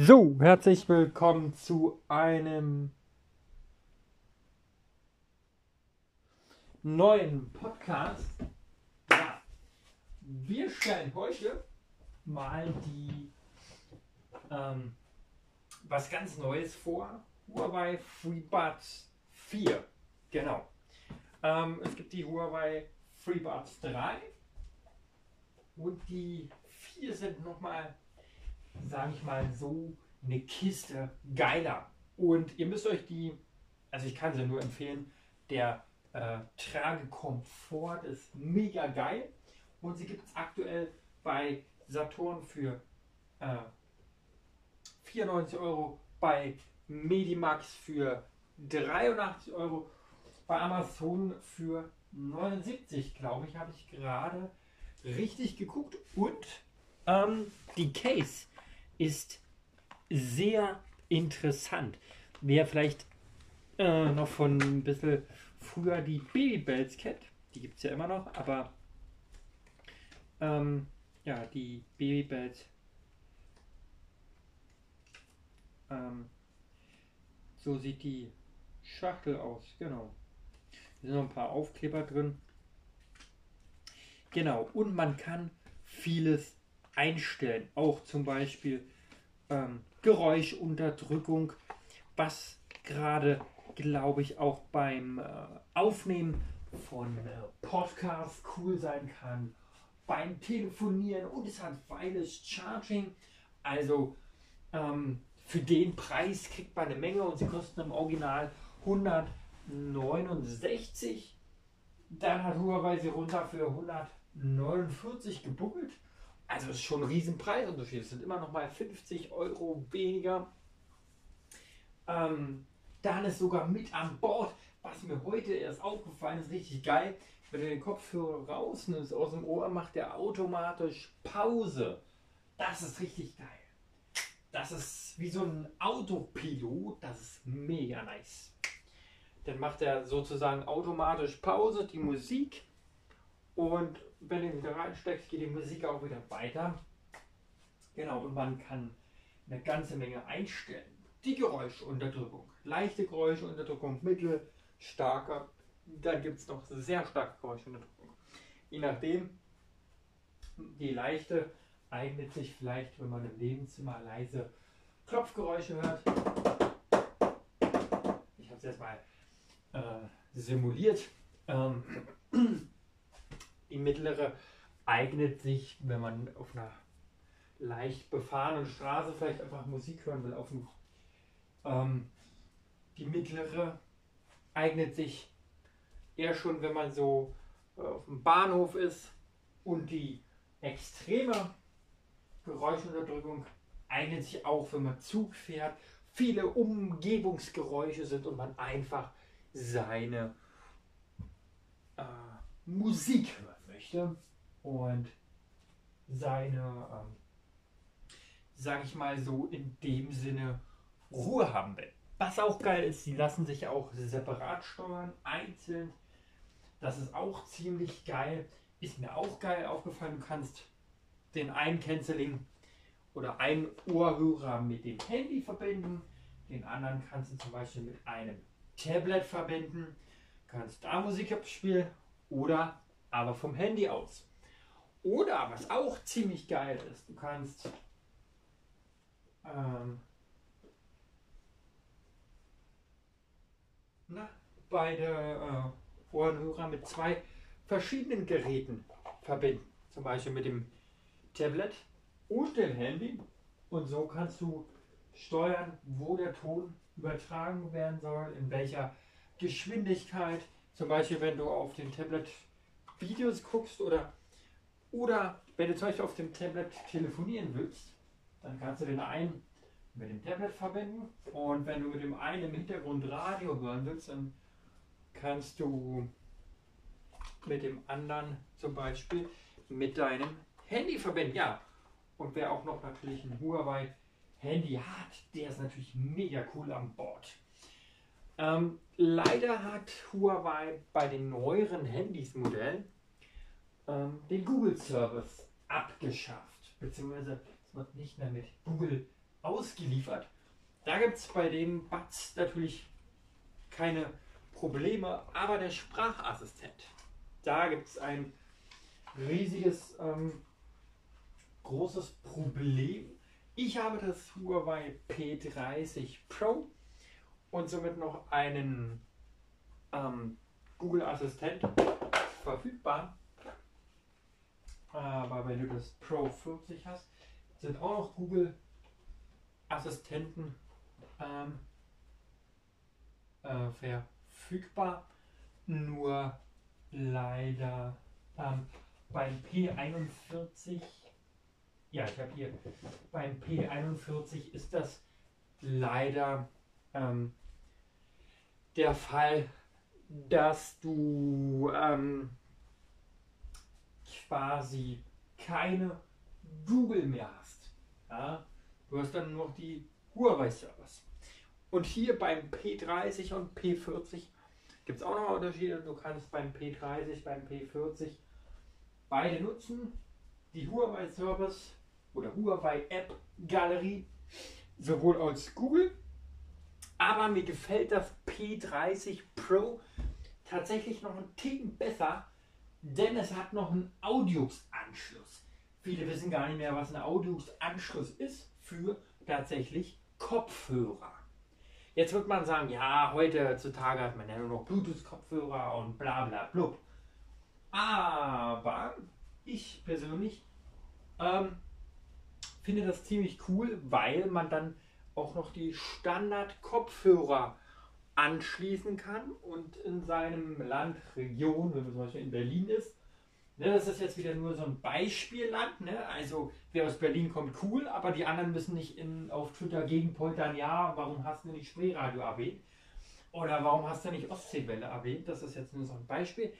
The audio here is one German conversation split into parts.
So, herzlich willkommen zu einem neuen Podcast. Ja, wir stellen heute mal die ähm, was ganz Neues vor. Huawei FreeBuds 4. Genau. Ähm, es gibt die Huawei FreeBuds 3 und die 4 sind nochmal sage ich mal so, eine Kiste geiler. Und ihr müsst euch die, also ich kann sie nur empfehlen, der äh, Tragekomfort ist mega geil. Und sie gibt es aktuell bei Saturn für äh, 94 Euro, bei Medimax für 83 Euro, bei Amazon für 79, glaube ich, habe ich gerade richtig geguckt. Und ähm, die Case ist sehr interessant. Wer vielleicht äh, noch von ein bisschen früher die Babybells kennt, die gibt es ja immer noch, aber ähm, ja, die Babybells ähm, so sieht die Schachtel aus, genau. Da sind noch ein paar Aufkleber drin. Genau, und man kann vieles einstellen. Auch zum Beispiel ähm, Geräuschunterdrückung, was gerade, glaube ich, auch beim äh, Aufnehmen von äh, Podcasts cool sein kann, beim Telefonieren und es hat Wireless Charging. Also ähm, für den Preis kriegt man eine Menge und sie kosten im Original 169. Dann hat Huawei sie runter für 149 gebuckelt. Also ist schon ein riesen Preisunterschied. Es sind immer noch mal 50 Euro weniger. Ähm, dann ist sogar mit an Bord, was mir heute erst aufgefallen ist, richtig geil. Wenn du den Kopfhörer rausnimmst aus dem Ohr, macht der automatisch Pause. Das ist richtig geil. Das ist wie so ein Autopilot. Das ist mega nice. Dann macht er sozusagen automatisch Pause, die Musik und wenn du wieder reinsteckst, geht die Musik auch wieder weiter. Genau, und man kann eine ganze Menge einstellen. Die Geräuschunterdrückung, leichte Geräuschunterdrückung, mittel, starker. Dann gibt es noch sehr starke Geräuschunterdrückung. Je nachdem, die leichte eignet sich vielleicht, wenn man im Nebenzimmer leise Klopfgeräusche hört. Ich habe es jetzt mal äh, simuliert. Ähm, die mittlere eignet sich, wenn man auf einer leicht befahrenen Straße vielleicht einfach Musik hören will. Auf dem, ähm, die mittlere eignet sich eher schon, wenn man so äh, auf dem Bahnhof ist. Und die extreme Geräuschunterdrückung eignet sich auch, wenn man Zug fährt. Viele Umgebungsgeräusche sind und man einfach seine äh, Musik hört möchte und seine, ähm, sage ich mal so, in dem Sinne Ruhe haben will. Was auch geil ist, sie lassen sich auch separat steuern, einzeln. Das ist auch ziemlich geil. Ist mir auch geil aufgefallen. Du kannst den einen Canceling oder einen Ohrhörer mit dem Handy verbinden. Den anderen kannst du zum Beispiel mit einem Tablet verbinden. Kannst da Musik abspielen oder aber vom Handy aus. Oder was auch ziemlich geil ist, du kannst ähm, na, beide äh, Ohrenhörer mit zwei verschiedenen Geräten verbinden. Zum Beispiel mit dem Tablet und dem Handy. Und so kannst du steuern, wo der Ton übertragen werden soll, in welcher Geschwindigkeit. Zum Beispiel, wenn du auf dem Tablet Videos guckst oder, oder wenn du zum Beispiel auf dem Tablet telefonieren willst, dann kannst du den einen mit dem Tablet verbinden und wenn du mit dem einen im Hintergrund Radio hören willst, dann kannst du mit dem anderen zum Beispiel mit deinem Handy verbinden. Ja, und wer auch noch natürlich ein Huawei Handy hat, der ist natürlich mega cool an Bord. Ähm, leider hat Huawei bei den neueren Handys-Modellen ähm, den Google-Service abgeschafft. Beziehungsweise es wird nicht mehr mit Google ausgeliefert. Da gibt es bei den Buds natürlich keine Probleme, aber der Sprachassistent, da gibt es ein riesiges, ähm, großes Problem. Ich habe das Huawei P30 Pro und somit noch einen ähm, Google Assistent verfügbar. Aber wenn du das Pro 40 hast, sind auch noch Google Assistenten ähm, äh, verfügbar. Nur leider ähm, beim P41, ja, ich habe hier beim P41 ist das leider ähm, der Fall, dass du ähm, quasi keine Google mehr hast. Ja? Du hast dann nur noch die Huawei-Servers. Und hier beim P30 und P40 gibt es auch noch Unterschiede. Du kannst beim P30, beim P40 beide nutzen. Die Huawei-Servers oder Huawei-App-Galerie, sowohl als Google aber mir gefällt das P30 Pro tatsächlich noch einen Ticken besser, denn es hat noch einen Audios-Anschluss. Viele wissen gar nicht mehr, was ein Audios-Anschluss ist für tatsächlich Kopfhörer. Jetzt wird man sagen, ja, heutzutage hat man ja nur noch Bluetooth-Kopfhörer und bla bla blub. Aber ich persönlich ähm, finde das ziemlich cool, weil man dann auch noch die Standard-Kopfhörer anschließen kann und in seinem Land, Region, wenn man zum Beispiel in Berlin ist, ne, das ist jetzt wieder nur so ein Beispielland, ne? also wer aus Berlin kommt, cool, aber die anderen müssen nicht in, auf Twitter gegenpoltern, ja, warum hast du nicht Spreeradio erwähnt? Oder warum hast du nicht Ostseewelle erwähnt? Das ist jetzt nur so ein Beispiel.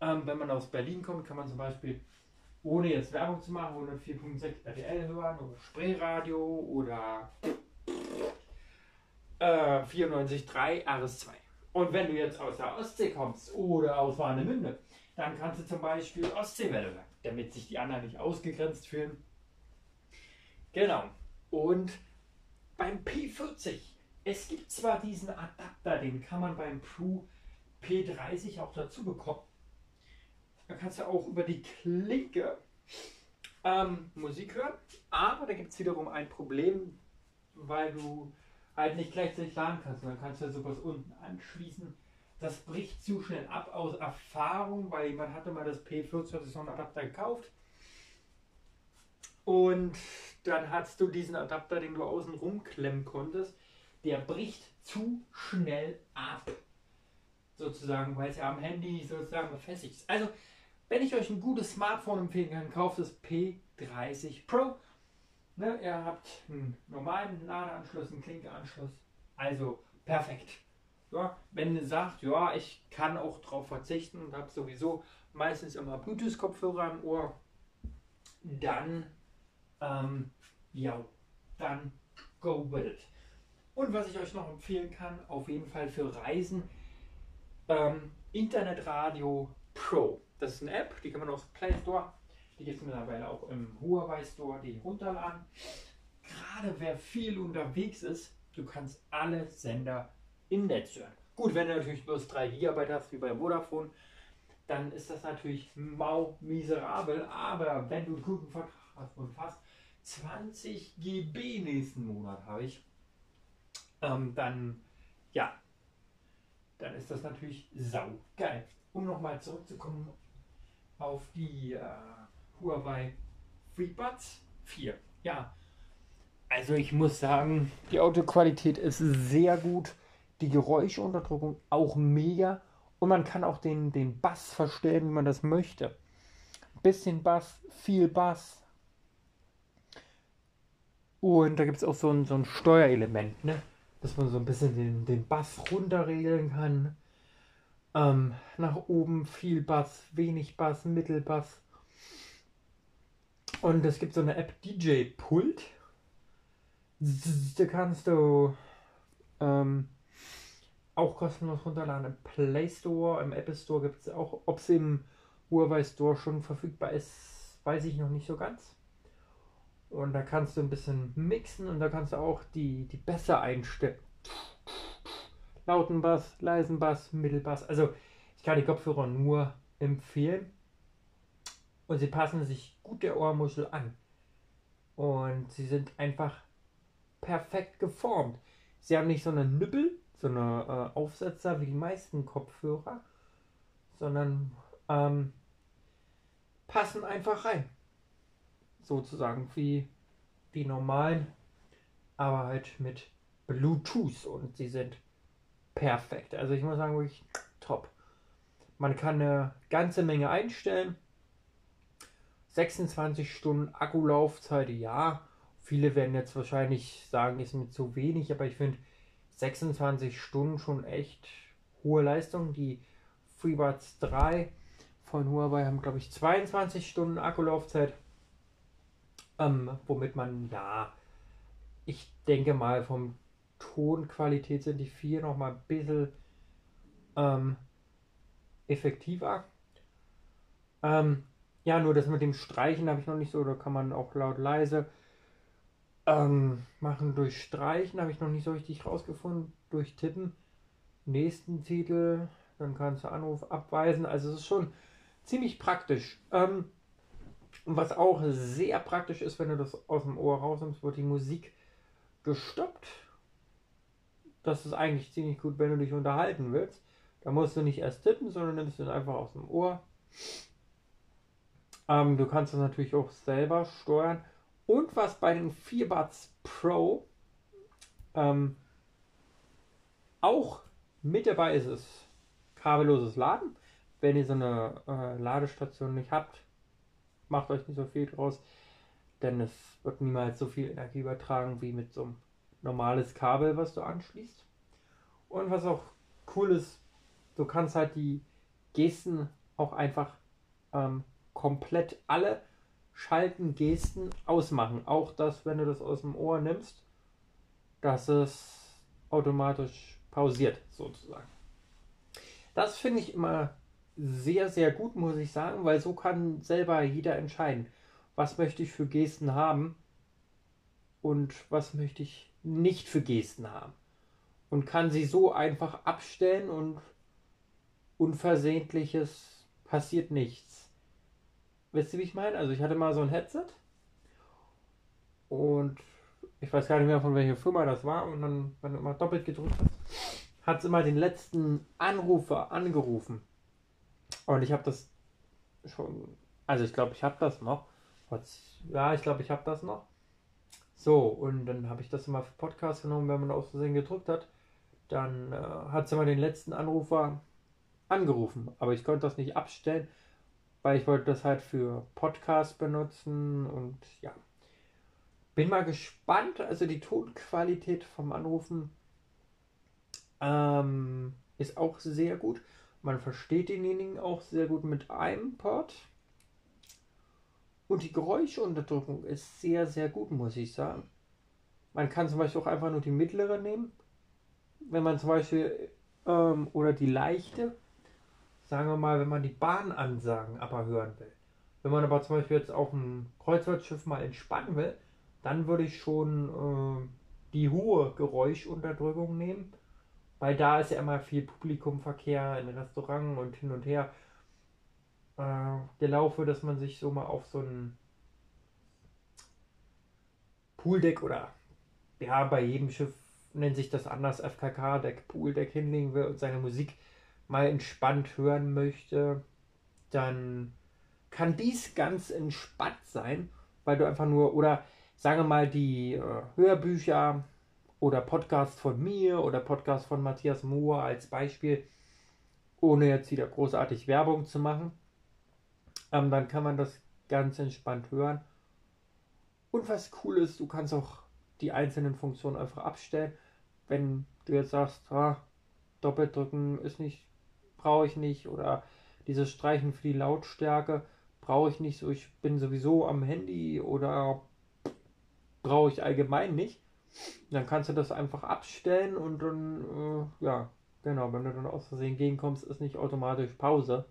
Ähm, wenn man aus Berlin kommt, kann man zum Beispiel, ohne jetzt Werbung zu machen, 104.6 RTL hören oder Spreeradio oder äh, 94.3 RS2. Und wenn du jetzt aus der Ostsee kommst oder aus Warnemünde, dann kannst du zum Beispiel Ostseewelle hören, damit sich die anderen nicht ausgegrenzt fühlen. Genau. Und beim P40, es gibt zwar diesen Adapter, den kann man beim Pro P30 auch dazu bekommen. Da kannst du auch über die Klinke ähm, Musik hören, aber da gibt es wiederum ein Problem, weil du halt nicht gleichzeitig laden kannst. Und dann kannst du sowas unten anschließen. Das bricht zu schnell ab aus Erfahrung, weil jemand hatte mal das P40 so einen Adapter gekauft. Und dann hast du diesen Adapter, den du außen rumklemmen konntest, der bricht zu schnell ab. Sozusagen, weil es ja am Handy sozusagen befestigt ist. Also, wenn ich euch ein gutes Smartphone empfehlen kann, kauft das P30 Pro. Ne, ihr habt einen normalen Ladeanschluss, einen Klinkeanschluss. Also perfekt. Ja, wenn ihr sagt, ja, ich kann auch darauf verzichten und habe sowieso meistens immer Bluetooth-Kopfhörer im Ohr, dann, ähm, ja, dann go with it. Und was ich euch noch empfehlen kann, auf jeden Fall für Reisen, ähm, Internetradio Pro. Das ist eine App, die kann man aus Play Store die gibt es mittlerweile auch im Huawei Store, die runterladen. Gerade wer viel unterwegs ist, du kannst alle Sender im Netz hören. Gut, wenn du natürlich bloß 3 GB hast, wie bei Vodafone, dann ist das natürlich mau miserabel. Aber wenn du einen guten Vertrag hast und fast 20 GB nächsten Monat habe ich, ähm, dann ja, dann ist das natürlich saugeil. Um nochmal zurückzukommen auf die äh, Huawei FreeBuds 4. Ja, also ich muss sagen, die Autoqualität ist sehr gut. Die Geräuschunterdrückung auch mega. Und man kann auch den, den Bass verstellen, wie man das möchte. bisschen Bass, viel Bass. Und da gibt es auch so ein, so ein Steuerelement, ne? dass man so ein bisschen den, den Bass runterregeln kann. Ähm, nach oben viel Bass, wenig Bass, Mittelbass. Und es gibt so eine App DJ Pult. Da kannst du ähm, auch kostenlos runterladen im Play Store, im Apple Store gibt es auch. Ob es im Huawei Store schon verfügbar ist, weiß ich noch nicht so ganz. Und da kannst du ein bisschen mixen und da kannst du auch die, die Bässe einstellen. Lauten Bass, leisen Bass, Mittelbass. Also ich kann die Kopfhörer nur empfehlen. Und sie passen sich gut der Ohrmuschel an. Und sie sind einfach perfekt geformt. Sie haben nicht so eine Nüppel, so eine äh, Aufsetzer wie die meisten Kopfhörer, sondern ähm, passen einfach rein. Sozusagen wie die normalen, aber halt mit Bluetooth und sie sind perfekt. Also ich muss sagen, wirklich top. Man kann eine ganze Menge einstellen. 26 Stunden Akkulaufzeit, ja. Viele werden jetzt wahrscheinlich sagen, ist mir zu wenig, aber ich finde 26 Stunden schon echt hohe Leistung. Die FreeBuds 3 von Huawei haben, glaube ich, 22 Stunden Akkulaufzeit. Ähm, womit man, ja, ich denke mal, vom Tonqualität sind die 4 noch mal ein bisschen ähm, effektiver. Ähm, ja, nur das mit dem Streichen habe ich noch nicht so, da kann man auch laut leise ähm, machen durch Streichen, habe ich noch nicht so richtig rausgefunden. Durch Tippen. Nächsten Titel, dann kannst du Anruf abweisen. Also es ist schon ziemlich praktisch. Ähm, was auch sehr praktisch ist, wenn du das aus dem Ohr rausnimmst, wird die Musik gestoppt. Das ist eigentlich ziemlich gut, wenn du dich unterhalten willst. Da musst du nicht erst tippen, sondern nimmst es einfach aus dem Ohr. Ähm, du kannst es natürlich auch selber steuern. Und was bei den 4 Buds Pro ähm, auch mit dabei ist, ist kabelloses Laden. Wenn ihr so eine äh, Ladestation nicht habt, macht euch nicht so viel draus, denn es wird niemals so viel Energie übertragen wie mit so einem normales Kabel, was du anschließt. Und was auch cool ist, du kannst halt die Gesten auch einfach ähm, komplett alle Schalten, Gesten ausmachen. Auch das, wenn du das aus dem Ohr nimmst, dass es automatisch pausiert, sozusagen. Das finde ich immer sehr, sehr gut, muss ich sagen, weil so kann selber jeder entscheiden, was möchte ich für Gesten haben und was möchte ich nicht für Gesten haben. Und kann sie so einfach abstellen und unversehentliches passiert nichts. Wisst ihr, wie ich meine? Also ich hatte mal so ein Headset und ich weiß gar nicht mehr von welcher Firma das war und dann, wenn du immer doppelt gedrückt hast, hat es immer den letzten Anrufer angerufen. Und ich habe das schon, also ich glaube, ich habe das noch. Ja, ich glaube, ich habe das noch. So, und dann habe ich das immer für Podcast genommen, wenn man aus Versehen gedrückt hat. Dann äh, hat es immer den letzten Anrufer angerufen. Aber ich konnte das nicht abstellen, weil ich wollte das halt für Podcast benutzen und ja. Bin mal gespannt. Also die Tonqualität vom Anrufen ähm, ist auch sehr gut. Man versteht denjenigen auch sehr gut mit einem Pod. Und die Geräuschunterdrückung ist sehr, sehr gut, muss ich sagen. Man kann zum Beispiel auch einfach nur die mittlere nehmen. Wenn man zum Beispiel, ähm, oder die leichte, sagen wir mal, wenn man die Bahnansagen aber hören will. Wenn man aber zum Beispiel jetzt auf dem Kreuzfahrtschiff mal entspannen will, dann würde ich schon äh, die hohe Geräuschunterdrückung nehmen weil da ist ja immer viel Publikumverkehr in Restaurants und hin und her äh, gelaufen, dass man sich so mal auf so ein Pooldeck oder ja, bei jedem Schiff nennt sich das anders, FKK-Deck, Pooldeck hinlegen will und seine Musik mal entspannt hören möchte, dann kann dies ganz entspannt sein, weil du einfach nur, oder sagen wir mal, die äh, Hörbücher oder Podcast von mir oder Podcast von Matthias Moore als Beispiel, ohne jetzt wieder großartig Werbung zu machen. Ähm, dann kann man das ganz entspannt hören. Und was cool ist, du kannst auch die einzelnen Funktionen einfach abstellen. Wenn du jetzt sagst, ah, doppelt drücken ist nicht, brauche ich nicht oder dieses Streichen für die Lautstärke brauche ich nicht so, ich bin sowieso am Handy oder brauche ich allgemein nicht dann kannst du das einfach abstellen und dann, äh, ja, genau, wenn du dann aus Versehen gegenkommst, ist nicht automatisch Pause.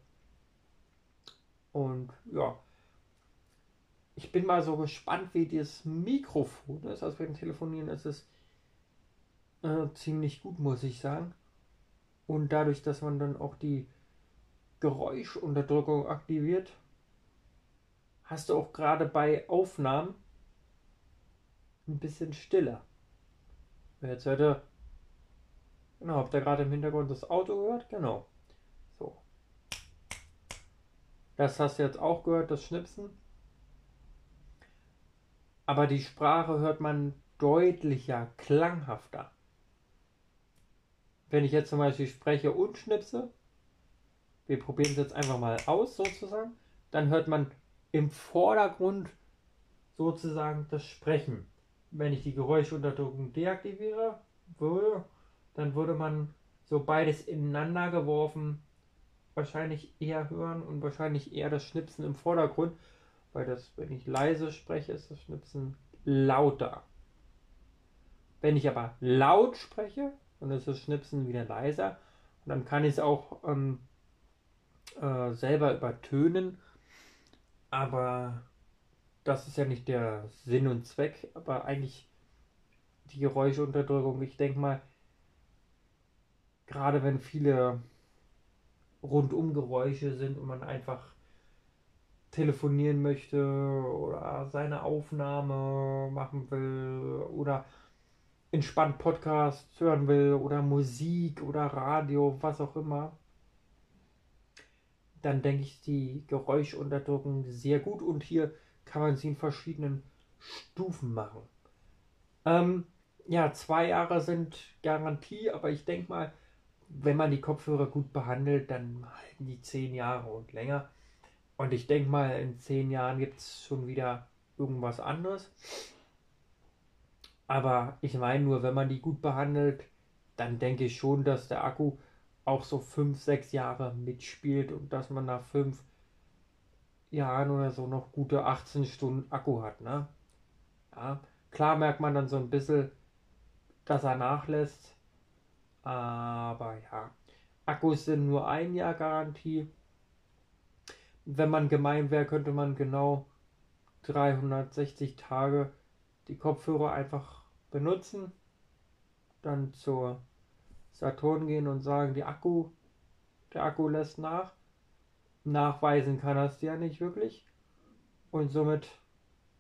Und ja, ich bin mal so gespannt, wie das Mikrofon ist. Also beim Telefonieren ist es äh, ziemlich gut, muss ich sagen. Und dadurch, dass man dann auch die Geräuschunterdrückung aktiviert, hast du auch gerade bei Aufnahmen ein bisschen stiller. Jetzt ihr, genau, habt ihr gerade im Hintergrund das Auto gehört? Genau. So. Das hast du jetzt auch gehört, das Schnipsen. Aber die Sprache hört man deutlicher, klanghafter. Wenn ich jetzt zum Beispiel spreche und schnipse, wir probieren es jetzt einfach mal aus sozusagen, dann hört man im Vordergrund sozusagen das Sprechen. Wenn ich die Geräuschunterdrückung deaktiviere würde, dann würde man so beides ineinander geworfen wahrscheinlich eher hören und wahrscheinlich eher das Schnipsen im Vordergrund, weil das, wenn ich leise spreche, ist das Schnipsen lauter. Wenn ich aber laut spreche, und ist das Schnipsen wieder leiser. Und dann kann ich es auch ähm, äh, selber übertönen. Aber das ist ja nicht der Sinn und Zweck, aber eigentlich die Geräuscheunterdrückung. Ich denke mal, gerade wenn viele Rundumgeräusche sind und man einfach telefonieren möchte oder seine Aufnahme machen will oder entspannt Podcast hören will oder Musik oder Radio, was auch immer, dann denke ich die Geräuschunterdrückung sehr gut und hier kann man sie in verschiedenen Stufen machen. Ähm, ja, zwei Jahre sind Garantie, aber ich denke mal, wenn man die Kopfhörer gut behandelt, dann halten die zehn Jahre und länger. Und ich denke mal, in zehn Jahren gibt es schon wieder irgendwas anderes. Aber ich meine nur, wenn man die gut behandelt, dann denke ich schon, dass der Akku auch so 5, 6 Jahre mitspielt und dass man nach 5 Jahren oder so noch gute 18 Stunden Akku hat. Ne? Ja, klar merkt man dann so ein bisschen, dass er nachlässt. Aber ja, Akkus sind nur ein Jahr Garantie. Wenn man gemein wäre, könnte man genau 360 Tage die Kopfhörer einfach benutzen, dann zur Saturn gehen und sagen, die Akku, der Akku lässt nach. Nachweisen kann das ja nicht wirklich. Und somit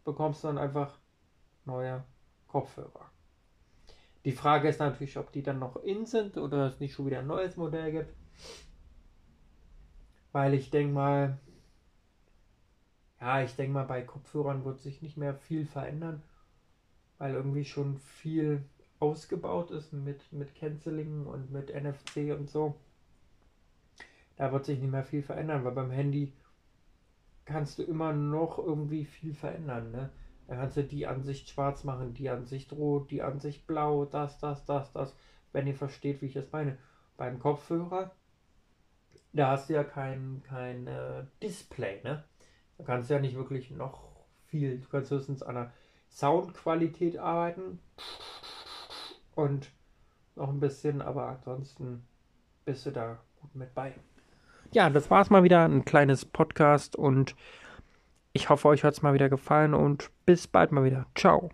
bekommst du dann einfach neue Kopfhörer. Die Frage ist natürlich, ob die dann noch in sind oder es nicht schon wieder ein neues Modell gibt. Weil ich denke mal, ja, ich denke mal, bei Kopfhörern wird sich nicht mehr viel verändern weil irgendwie schon viel ausgebaut ist mit, mit Canceling und mit NFC und so. Da wird sich nicht mehr viel verändern, weil beim Handy kannst du immer noch irgendwie viel verändern. Ne? Da kannst du die Ansicht schwarz machen, die Ansicht rot, die Ansicht blau, das, das, das, das, wenn ihr versteht, wie ich das meine. Beim Kopfhörer, da hast du ja kein, kein äh, Display, ne? Da kannst du ja nicht wirklich noch viel, du kannst höchstens an einer Soundqualität arbeiten und noch ein bisschen, aber ansonsten bist du da gut mit bei. Ja, das war's mal wieder, ein kleines Podcast und ich hoffe, euch hat es mal wieder gefallen und bis bald mal wieder. Ciao.